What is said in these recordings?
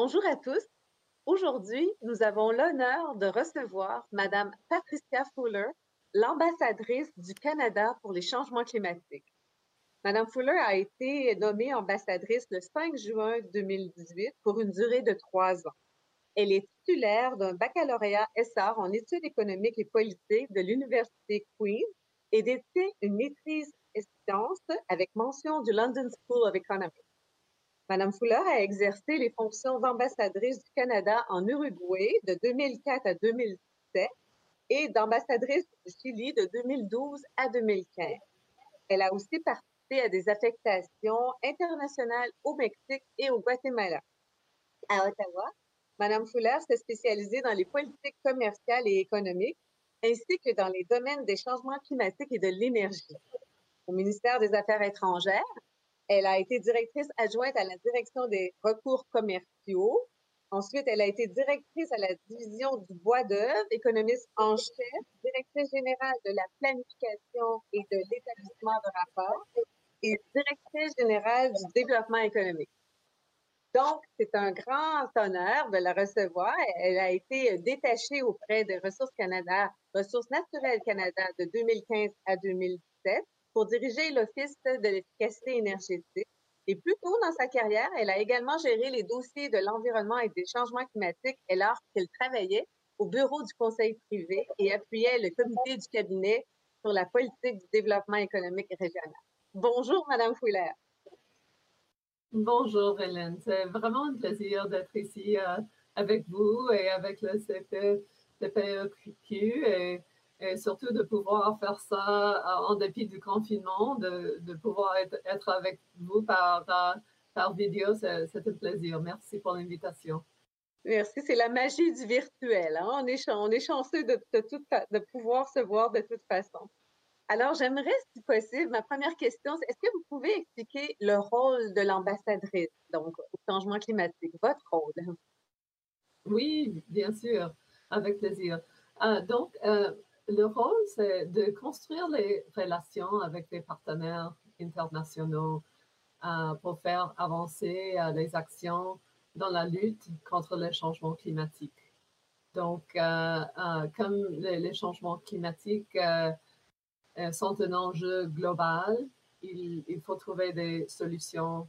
Bonjour à tous. Aujourd'hui, nous avons l'honneur de recevoir Madame Patricia Fuller, l'ambassadrice du Canada pour les changements climatiques. Madame Fuller a été nommée ambassadrice le 5 juin 2018 pour une durée de trois ans. Elle est titulaire d'un baccalauréat SR en études économiques et politiques de l'Université Queen's et détient une maîtrise et sciences avec mention du London School of Economics. Madame Fuller a exercé les fonctions d'ambassadrice du Canada en Uruguay de 2004 à 2007 et d'ambassadrice du Chili de 2012 à 2015. Elle a aussi participé à des affectations internationales au Mexique et au Guatemala. À Ottawa, Madame Fuller s'est spécialisée dans les politiques commerciales et économiques, ainsi que dans les domaines des changements climatiques et de l'énergie. Au ministère des Affaires étrangères, elle a été directrice adjointe à la direction des recours commerciaux. Ensuite, elle a été directrice à la division du bois d'œuvre, économiste en chef, directrice générale de la planification et de l'établissement de rapports et directrice générale du développement économique. Donc, c'est un grand honneur de la recevoir. Elle a été détachée auprès de Ressources Canada, Ressources naturelles Canada de 2015 à 2017 pour diriger l'Office de l'efficacité énergétique. Et plus tôt dans sa carrière, elle a également géré les dossiers de l'environnement et des changements climatiques alors qu'elle travaillait au bureau du conseil privé et appuyait le comité du cabinet sur la politique du développement économique régional. Bonjour, Madame Fouillère. Bonjour, Hélène. C'est vraiment un plaisir d'être ici euh, avec vous et avec le CPEQ et et surtout de pouvoir faire ça euh, en dépit du confinement, de, de pouvoir être, être, avec vous par, par, vidéo, c'est un plaisir. Merci pour l'invitation. Merci, c'est la magie du virtuel. Hein? On, est, on est chanceux de, de, tout, de pouvoir se voir de toute façon. Alors, j'aimerais, si possible, ma première question, c'est est-ce que vous pouvez expliquer le rôle de l'ambassadrice, donc au changement climatique, votre rôle? Oui, bien sûr, avec plaisir. Euh, donc, euh, le rôle, c'est de construire les relations avec les partenaires internationaux euh, pour faire avancer euh, les actions dans la lutte contre les changements climatiques. Donc, euh, comme les, changements climatiques sont un enjeu global, il, il, faut trouver des solutions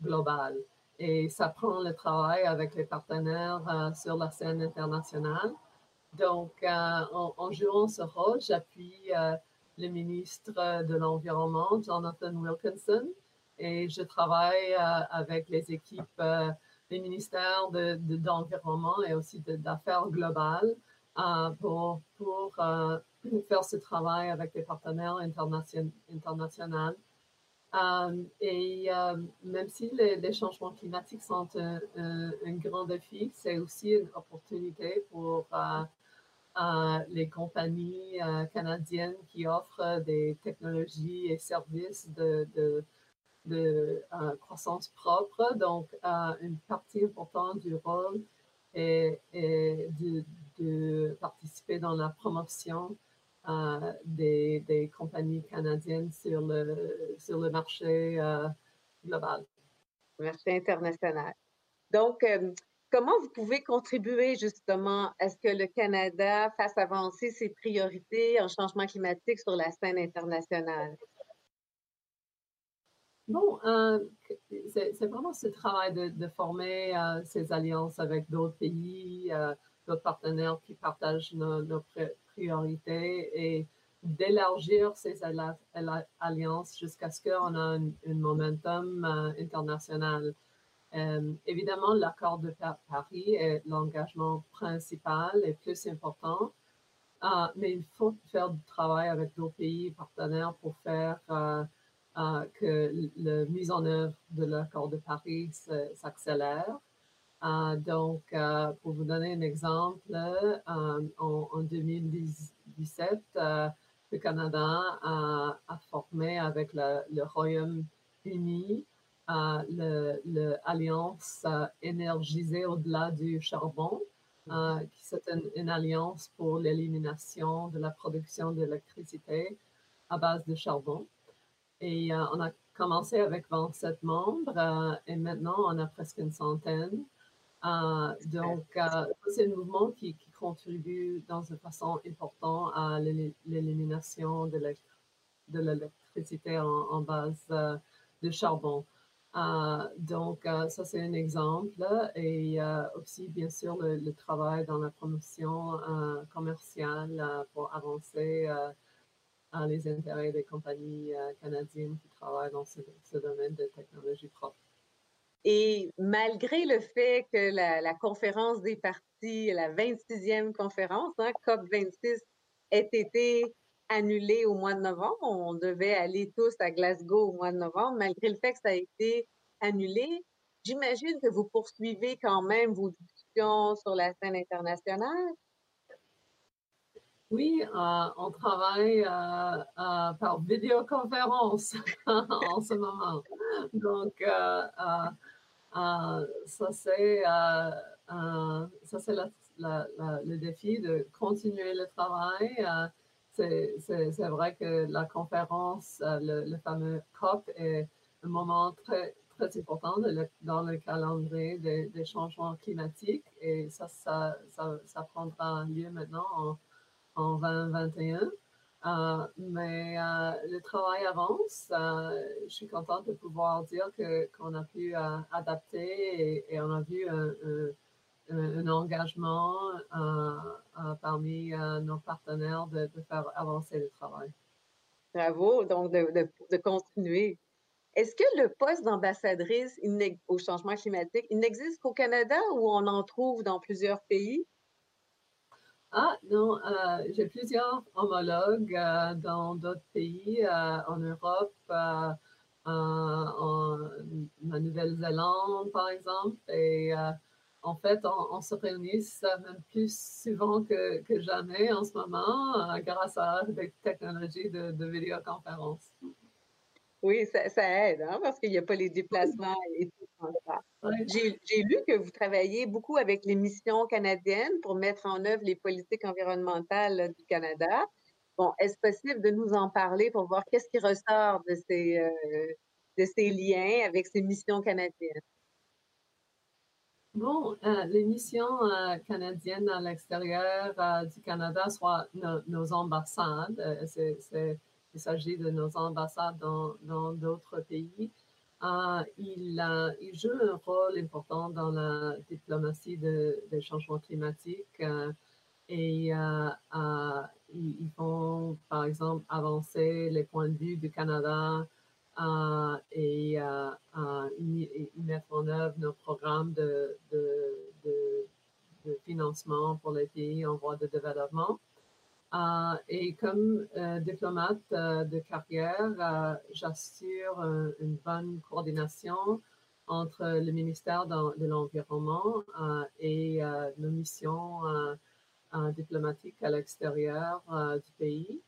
globales. Et ça prend le travail avec les partenaires sur la scène internationale donc, euh, en, jouant ce rôle, j'appuie euh, le ministre de l'Environnement, Jonathan Wilkinson, et je travaille euh, avec les équipes des ministères de, d'environnement et aussi d'affaires globales pour, faire ce travail avec les partenaires internationaux. et même si les, changements climatiques sont un grand défi, c'est aussi une opportunité pour les compagnies euh, canadiennes qui offrent des technologies et services de, euh, croissance propre. Donc, euh, une partie importante du rôle est, de, participer dans la promotion des, compagnies canadiennes sur le, marché global. Marché international. Donc, Comment vous pouvez contribuer justement à ce que le Canada fasse avancer ses priorités en changement climatique sur la scène internationale? Bon, euh, c'est vraiment ce travail de, former euh, ces alliances avec d'autres pays, euh, d'autres partenaires qui partagent nos, priorités et d'élargir ces alliances jusqu'à ce qu'on ait un, un momentum international. Euh, évidemment, l'accord de Paris est l'engagement principal et plus important, euh, mais il faut faire du travail avec d'autres pays partenaires pour faire euh, que la mise en œuvre de l'accord de Paris s'accélère. donc, pour vous donner un exemple, en, en, 2017, le Canada a, formé avec le Royaume-Uni l'alliance énergisée au-delà du charbon, euh, qui c'est une, alliance pour l'élimination de la production d'électricité à base de charbon. Et euh, on a commencé avec 27 membres euh, et maintenant on a presque une centaine. donc, c'est un mouvement qui, contribue dans une façon importante à l'élimination de l'électricité en, base de charbon. Donc, ça, c'est un exemple. Et aussi, bien sûr, le, travail dans la promotion commerciale pour avancer les intérêts des compagnies canadiennes qui travaillent dans ce, ce domaine de technologie propre. Et malgré le fait que la, conférence des partis, la 26e conférence, hein, COP26, ait été annulée au mois de novembre, on devait aller tous à Glasgow au mois de novembre, malgré le fait que ça a été annulé, j'imagine que vous poursuivez quand même vos discussions sur la scène internationale. Oui, euh, on travaille euh, euh, par vidéoconférence en ce moment. Donc, ça c'est le défi de continuer le travail. C'est vrai que la conférence, le, fameux COP, est un moment très, très important dans le calendrier des, changements climatiques et ça, ça, ça prendra lieu maintenant en en 2021. Euh, mais euh, le travail avance. Euh, je suis contente de pouvoir dire qu'on a pu adapter et, on a vu un, engagement parmi nos partenaires de, faire avancer le travail. Bravo, donc de, de continuer. Est-ce que le poste d'ambassadrice au changement climatique, il n'existe qu'au Canada ou on en trouve dans plusieurs pays? Ah non, euh, j'ai plusieurs homologues euh, dans d'autres pays, euh, en Europe, en, Nouvelle-Zélande par exemple. Et en fait, on, se réunit même plus souvent que, jamais en ce moment grâce à des technologies de, de vidéoconférence. Oui, ça, aide, hein, parce qu'il n'y a pas les déplacements et tout ça. J'ai lu que vous travaillez beaucoup avec les missions canadiennes pour mettre en œuvre les politiques environnementales du Canada. Bon, est-ce possible de nous en parler pour voir qu'est-ce qui ressort de ces, euh, de ces liens avec ces missions canadiennes? Bon, euh, les missions euh, canadiennes à l'extérieur du Canada, soit nos ambassades, c'est il s'agit de nos ambassades dans d'autres pays. Euh, il, il, joue un rôle important dans la diplomatie de, des changements climatiques euh, et euh, ils, font, par exemple, avancer les points de vue du Canada et ils, mettent en œuvre nos programmes de, financement pour les pays en voie de développement. Euh, et comme euh, diplomate euh, de carrière, j'assure une bonne coordination entre le ministère de, l'Environnement et nos missions diplomatiques à l'extérieur du pays.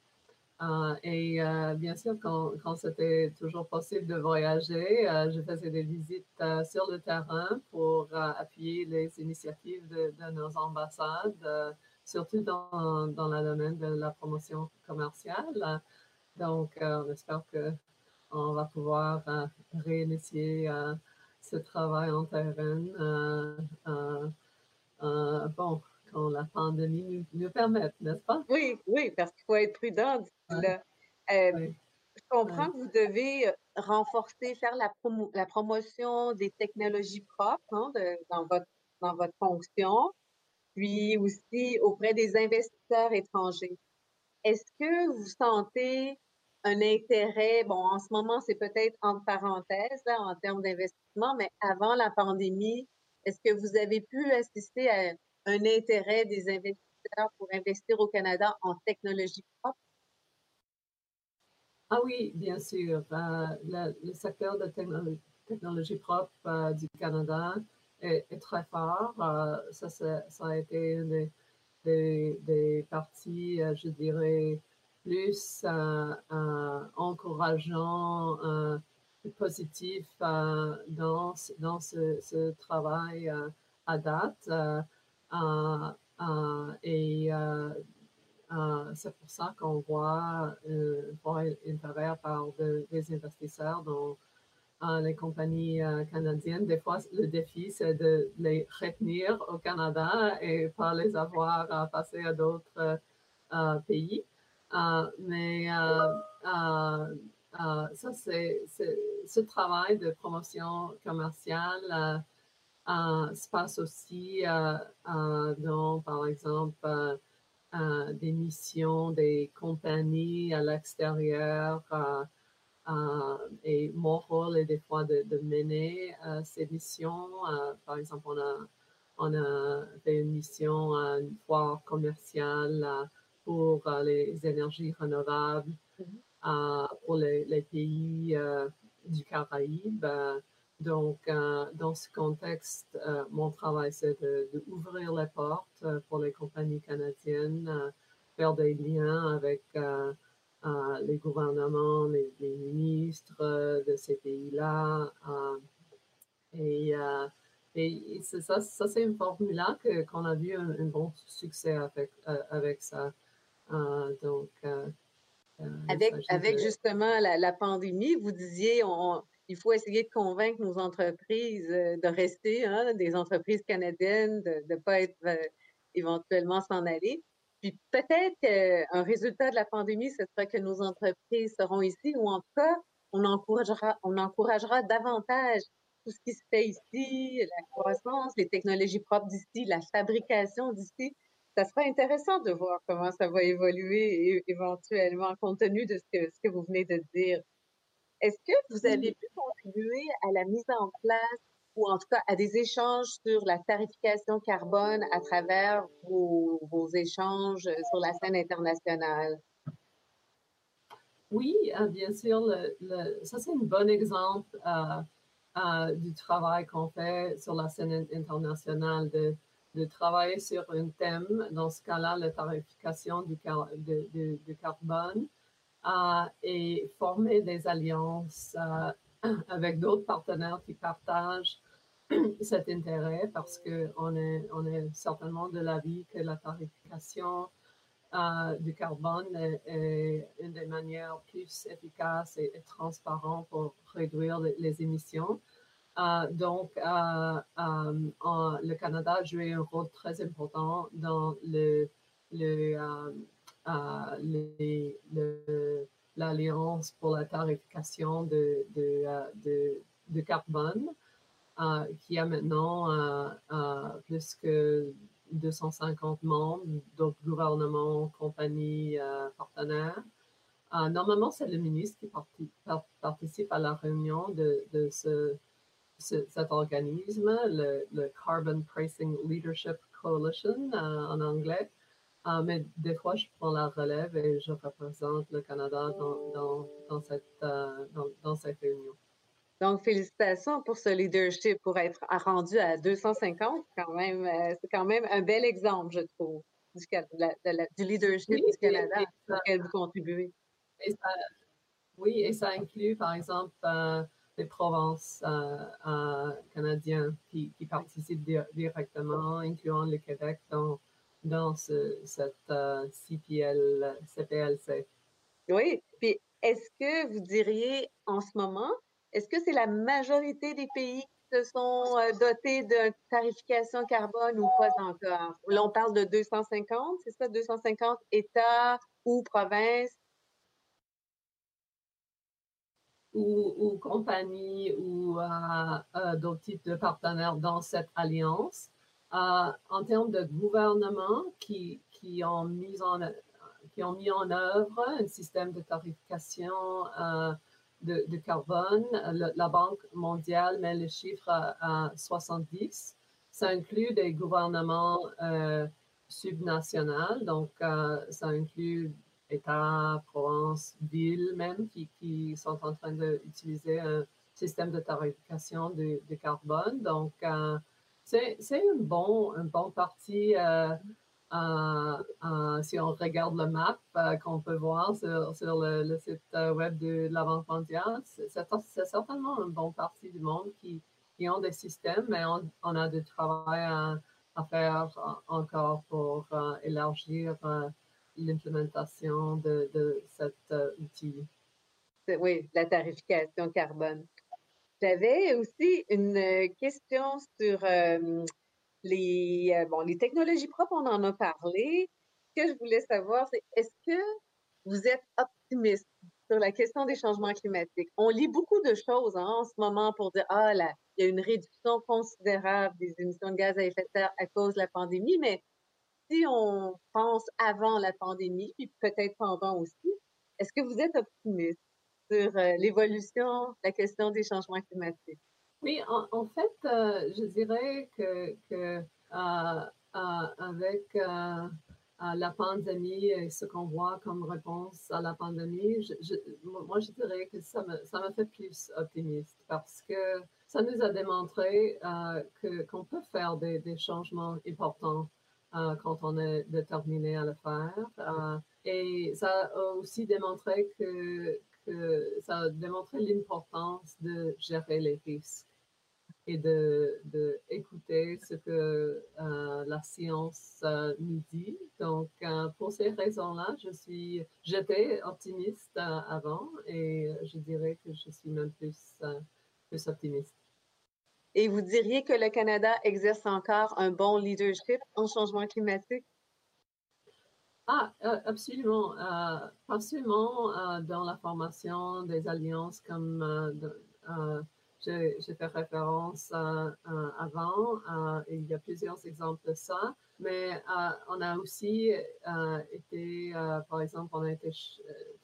Et bien sûr, quand, c'était toujours possible de voyager, je faisais des visites sur le terrain pour appuyer les initiatives de, de nos ambassades surtout dans, dans le domaine de la promotion commerciale. Donc, euh, on espère qu'on va pouvoir euh, réinitier euh, ce travail en terrain. bon, la pandémie nous, permette, n'est-ce pas? Oui, oui, parce qu'il faut être prudent. Je comprends que vous devez renforcer, faire la, la promotion des technologies propres hein, dans, votre, dans votre fonction puis aussi auprès des investisseurs étrangers. Est-ce que vous sentez un intérêt, bon, en ce moment, c'est peut-être entre parenthèses là, en termes d'investissement, mais avant la pandémie, est-ce que vous avez pu assister à un intérêt des investisseurs pour investir au Canada en technologie propre? Ah oui, bien sûr. Euh, le, secteur de technologie propre euh, du Canada est, très fort. Euh, ça, ça, a été une des, parties, je dirais, plus encourageant, positif dans, dans ce, travail à date. Et c'est pour ça qu'on voit un intérêt par des investisseurs dans les compagnies canadiennes. Des fois, le défi, c'est de les retenir au Canada et pas les avoir à passer à d'autres pays. mais ça, c'est ce travail de promotion commerciale se passe aussi dans, par exemple, des missions des compagnies à l'extérieur. et mon rôle est des fois de, mener ces missions. par exemple, on a, on a fait une mission à une foire commerciale pour les énergies renouvelables mm-hmm. pour les, les pays du Caraïbe. Donc, euh, dans ce contexte, euh, mon travail, c'est d'ouvrir les portes euh, pour les compagnies canadiennes, faire des liens avec les gouvernements, les, ministres de ces pays-là. et, et ça, ça c'est une formule-là qu'on a vu un, bon succès avec, avec ça. donc, avec, avec justement la, la, pandémie, vous disiez, on, il faut essayer de convaincre nos entreprises euh, de rester, hein, des entreprises canadiennes, de ne pas être euh, éventuellement s'en aller. Puis peut-être qu'un résultat de la pandémie, ce sera que nos entreprises seront ici, ou en tout cas, on encouragera, on encouragera davantage tout ce qui se fait ici, la croissance, les technologies propres d'ici, la fabrication d'ici. Ça sera intéressant de voir comment ça va évoluer éventuellement, compte tenu de ce que vous venez de dire. Est-ce que vous avez pu contribuer à la mise en place ou en tout cas à des échanges sur la tarification carbone à travers vos, échanges sur la scène internationale? Oui, euh, bien sûr. ça, c'est un bon exemple euh, euh, du travail qu'on fait sur la scène internationale, de, de, travailler sur un thème, dans ce cas-là, la tarification du, du carbone et former des alliances euh, avec d'autres partenaires qui partagent cet intérêt parce qu'on est, on est certainement de l'avis que la tarification euh, du carbone est, une des manières plus efficaces et, transparentes pour réduire les, émissions. Euh, donc, le Canada a joué un rôle très important dans le l'Alliance pour la tarification de, de, euh, de, carbone, euh, qui a maintenant euh, plus que 250 membres, d'autres gouvernements, compagnies, partenaires. normalement, c'est le ministre qui participe à la réunion de, ce, cet organisme, le, Carbon Pricing Leadership Coalition en anglais. Ah, mais des fois, je prends la relève et je représente le Canada dans, dans, cette, euh, dans, cette réunion. Donc, félicitations pour ce leadership, pour être rendu à 250, quand même, euh, c'est quand même un bel exemple, je trouve, du, du leadership du Canada auquel vous contribuez. oui, et ça inclut, par exemple, euh, les provinces canadiennes qui, qui participent directement, incluant le Québec dans dans ce, cette euh, CPL, CPLC. Oui, puis est-ce que vous diriez en ce moment, est-ce que c'est la majorité des pays qui se sont euh, dotés de tarification carbone ou pas encore? Là, on parle de 250, c'est ça, 250 États ou provinces? Ou, ou compagnies ou euh, d'autres types de partenaires dans cette alliance. Euh, en termes de gouvernement qui, qui, ont mis en, qui ont mis en œuvre un système de tarification euh, de, carbone. la Banque mondiale met le chiffre à, 70. Ça inclut des gouvernements euh, subnationaux, donc ça inclut États, provinces, villes même qui, qui sont en train d'utiliser un système de tarification de, de carbone. Donc, c'est un bon, un bon parti, euh, euh, euh, si on regarde le map qu'on peut voir sur, le, site web de la Banque mondiale, c'est certainement un bon parti du monde qui, qui ont des systèmes, mais on, a du travail à, faire encore pour élargir l'implémentation de, cet outil. Oui, la tarification carbone. J'avais aussi une question sur les, bon, les technologies propres, on en a parlé. Ce que je voulais savoir, c'est est-ce que vous êtes optimiste sur la question des changements climatiques? On lit beaucoup de choses hein, en ce moment pour dire, ah, là, il y a une réduction considérable des émissions de gaz à effet de serre à cause de la pandémie, mais si on pense avant la pandémie, puis peut-être pendant aussi, est-ce que vous êtes optimiste? Sur euh, l'évolution, la question des changements climatiques? Oui, en, fait, euh, je dirais que, euh, avec la pandémie et ce qu'on voit comme réponse à la pandémie, moi, je dirais que ça me, fait plus optimiste parce que ça nous a démontré que, qu'on peut faire des changements importants quand on est déterminé à le faire. et ça a aussi démontré que, que ça a démontré l'importance de gérer les risques et de, de ce que euh, la science euh, nous dit. Donc, euh, pour ces raisons-là, j'étais optimiste avant et je dirais que je suis même plus, plus optimiste. Et vous diriez que le Canada exerce encore un bon leadership en changement climatique? Ah, absolument. pas seulement dans la formation des alliances comme j'ai fait référence avant. il y a plusieurs exemples de ça. Mais on a aussi été, par exemple, on a été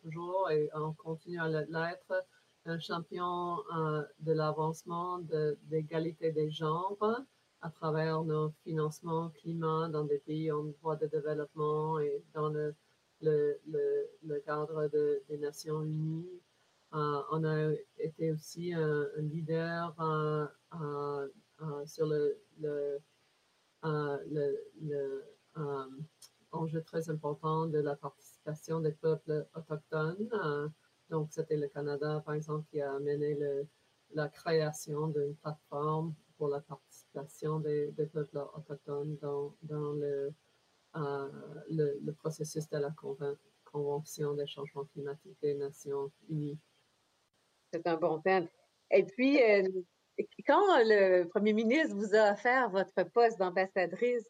toujours et on continue à l'être un champion de l'avancement de l'égalité des genres à travers nos financements climat dans des pays en voie de développement et dans le, le, le, cadre des Nations Unies. Euh, on a été aussi un, leader euh, euh, sur le, le, le enjeu très important de la participation des peuples autochtones. donc, c'était le Canada, par exemple, qui a mené la création d'une plateforme pour la participation des, peuples autochtones dans, dans le, le, processus de la Convention des changements climatiques des Nations Unies. C'est un bon thème. Et puis, euh, quand le premier ministre vous a offert votre poste d'ambassadrice,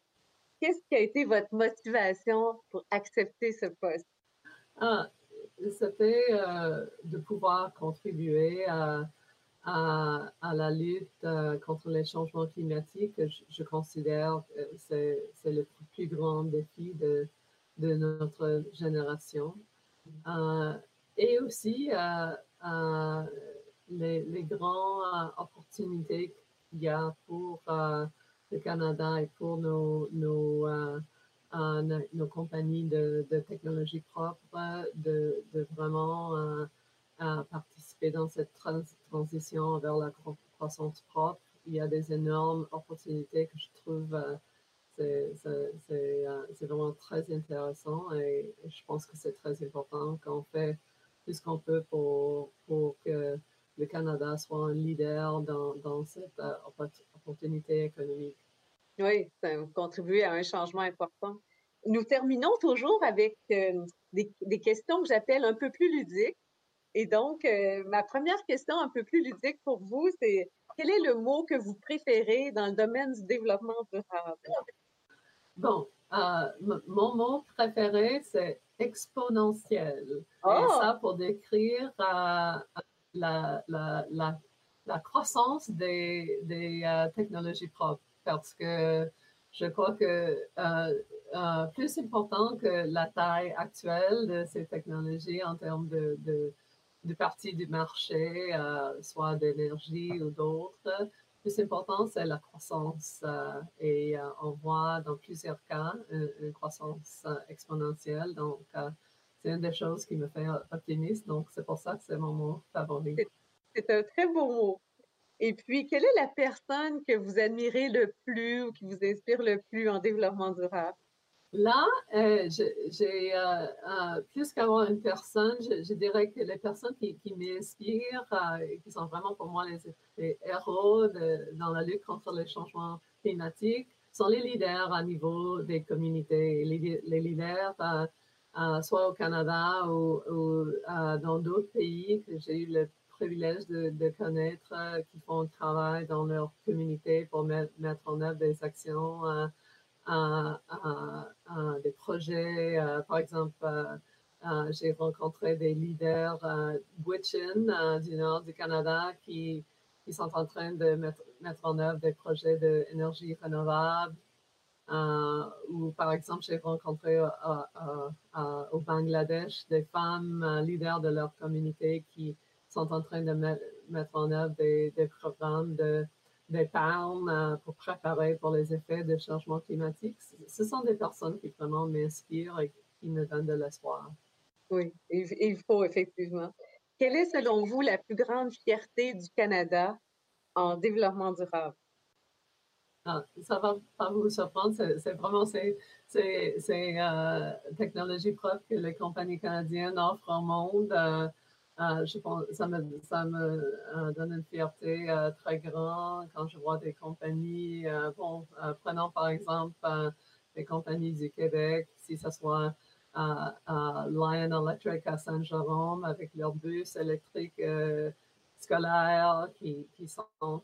qu'est-ce qui a été votre motivation pour accepter ce poste? Ah, c'était euh, de pouvoir contribuer à, à, la lutte euh, contre les changements climatiques. Je, considère que c'est, le plus grand défi de, notre génération. et aussi les, les, grandes euh, opportunités qu'il y a pour euh, le Canada et pour nos, euh, compagnies de, de, technologie propre de, de vraiment participer dans cette transition vers la croissance propre. Il y a des énormes opportunités que je trouve c'est vraiment très intéressant et, je pense que c'est très important qu'on fait tout ce qu'on peut pour, pour que le Canada soit un leader dans, dans cette euh, opportunité économique. Oui, ça contribue à un changement important. Nous terminons toujours avec euh, des, questions que j'appelle un peu plus ludiques. Et donc, euh, ma première question un peu plus ludique pour vous, c'est quel est le mot que vous préférez dans le domaine du développement durable? Bon, mon mot préféré, c'est exponentiel. Et oh! ça pour décrire la, la, la, la croissance des, des euh, technologies propres parce que je crois que euh, euh, plus important que la taille actuelle de ces technologies en termes de, de, de partie du marché, soit d'énergie ou d'autres, plus important, c'est la croissance. et on voit dans plusieurs cas une, croissance exponentielle. Donc, c'est une des choses qui me fait optimiste. Donc, c'est pour ça que c'est mon mot favori. C'est un très beau mot. Et puis, quelle est la personne que vous admirez le plus ou qui vous inspire le plus en développement durable? Là, euh, j'ai euh, euh, plus qu'avoir une personne, je, dirais que les personnes qui, qui m'inspirent, qui sont vraiment pour moi les, héros dans la lutte contre les changements climatiques, sont les leaders à niveau des communautés, les leaders soit au Canada ou, dans d'autres pays que j'ai eu le privilège de, connaître, qui font le travail dans leur communauté pour mettre en œuvre des actions, des projets. par exemple, j'ai rencontré des leaders Witchin du nord du Canada qui, sont en train de mettre, mettre en œuvre des projets d'énergie renouvelable. Euh, ou par exemple, j'ai rencontré euh, euh, au Bangladesh des femmes leaders de leur communauté qui sont en train de mettre en œuvre des, programmes de d'épargne pour préparer pour les effets des changements climatiques. Ce sont des personnes qui vraiment m'inspirent et qui me donnent de l'espoir. Oui, il faut effectivement. Quelle est selon vous la plus grande fierté du Canada en développement durable? Ah, ça va pas vous surprendre, c'est vraiment ces, euh, technologies propres que les compagnies canadiennes offrent au monde. Euh, euh, je pense, ça me, ça me donne une fierté très grande quand je vois des compagnies, bon, prenons par exemple les compagnies du Québec, si ce soit Lion Electric à Saint-Jérôme avec leur bus électrique scolaires qui, qui sont un,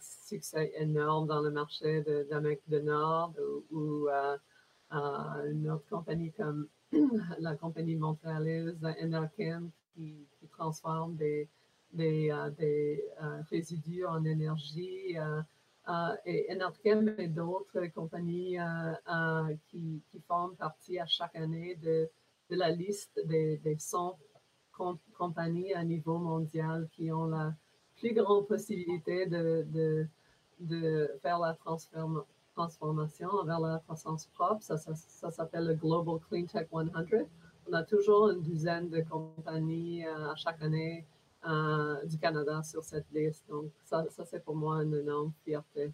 succès énorme dans le marché d'Amérique du Nord ou, euh, euh, une autre compagnie comme la compagnie montréalaise Enerchem qui, qui transforme des, euh, des résidus en énergie. et Enerchem et d'autres compagnies qui, qui font partie à chaque année de, la liste des, des 100 compagnies à niveau mondial qui ont la plus grande possibilité de, faire la transformation vers la croissance propre. Ça, s'appelle le Global Clean Tech 100. On a toujours une douzaine de compagnies euh, à chaque année euh, du Canada sur cette liste. Donc, ça, ça c'est pour moi une énorme fierté.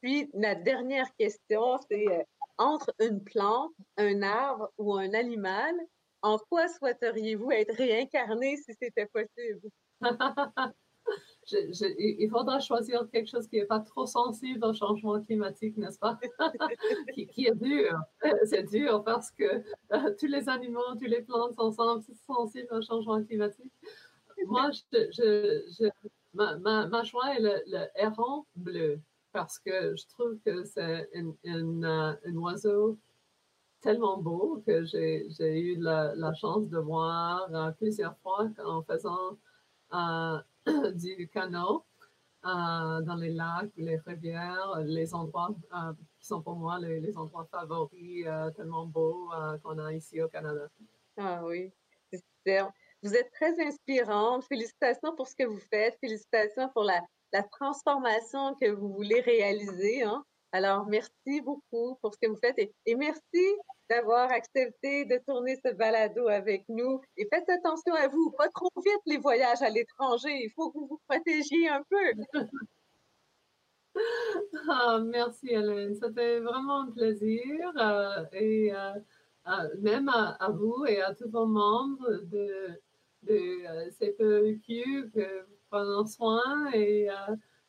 Puis, la dernière question, c'est euh, entre une plante, un arbre ou un animal, en quoi souhaiteriez-vous être réincarné si c'était possible? il faudra choisir quelque chose qui n'est pas trop sensible au changement climatique, n'est-ce pas? qui, est dur. C'est dur parce que euh, tous les animaux, tous les plantes sont sensibles au changement climatique. Moi, je, ma, ma, choix est le, héron bleu parce que je trouve que c'est un euh, oiseau tellement beau que j'ai eu la, chance de voir euh, plusieurs fois en faisant euh, du canot euh, dans les lacs, les rivières, les endroits qui sont pour moi les, endroits favoris tellement beaux qu'on a ici au Canada. Ah oui, Vous êtes très inspirante. Félicitations pour ce que vous faites. Félicitations pour la, la transformation que vous voulez réaliser. Hein. Alors, merci beaucoup pour ce que vous faites et, merci d'avoir accepté de tourner ce balado avec nous. Et faites attention à vous, pas trop vite les voyages à l'étranger. Il faut que vous vous protégiez un peu. Ah, merci Hélène, c'était vraiment un plaisir. Euh, et euh, euh, même à, vous et à tous vos membres de, de CPEQ, que vous prenez soin et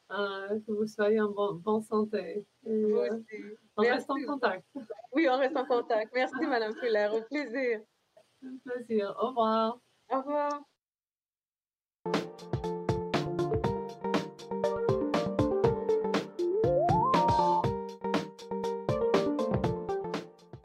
que vous soyez en bonne santé. Euh, on reste en contact. Oui, on reste en contact. Merci, Madame Fuller. Au plaisir. Un plaisir. Au revoir. Au revoir.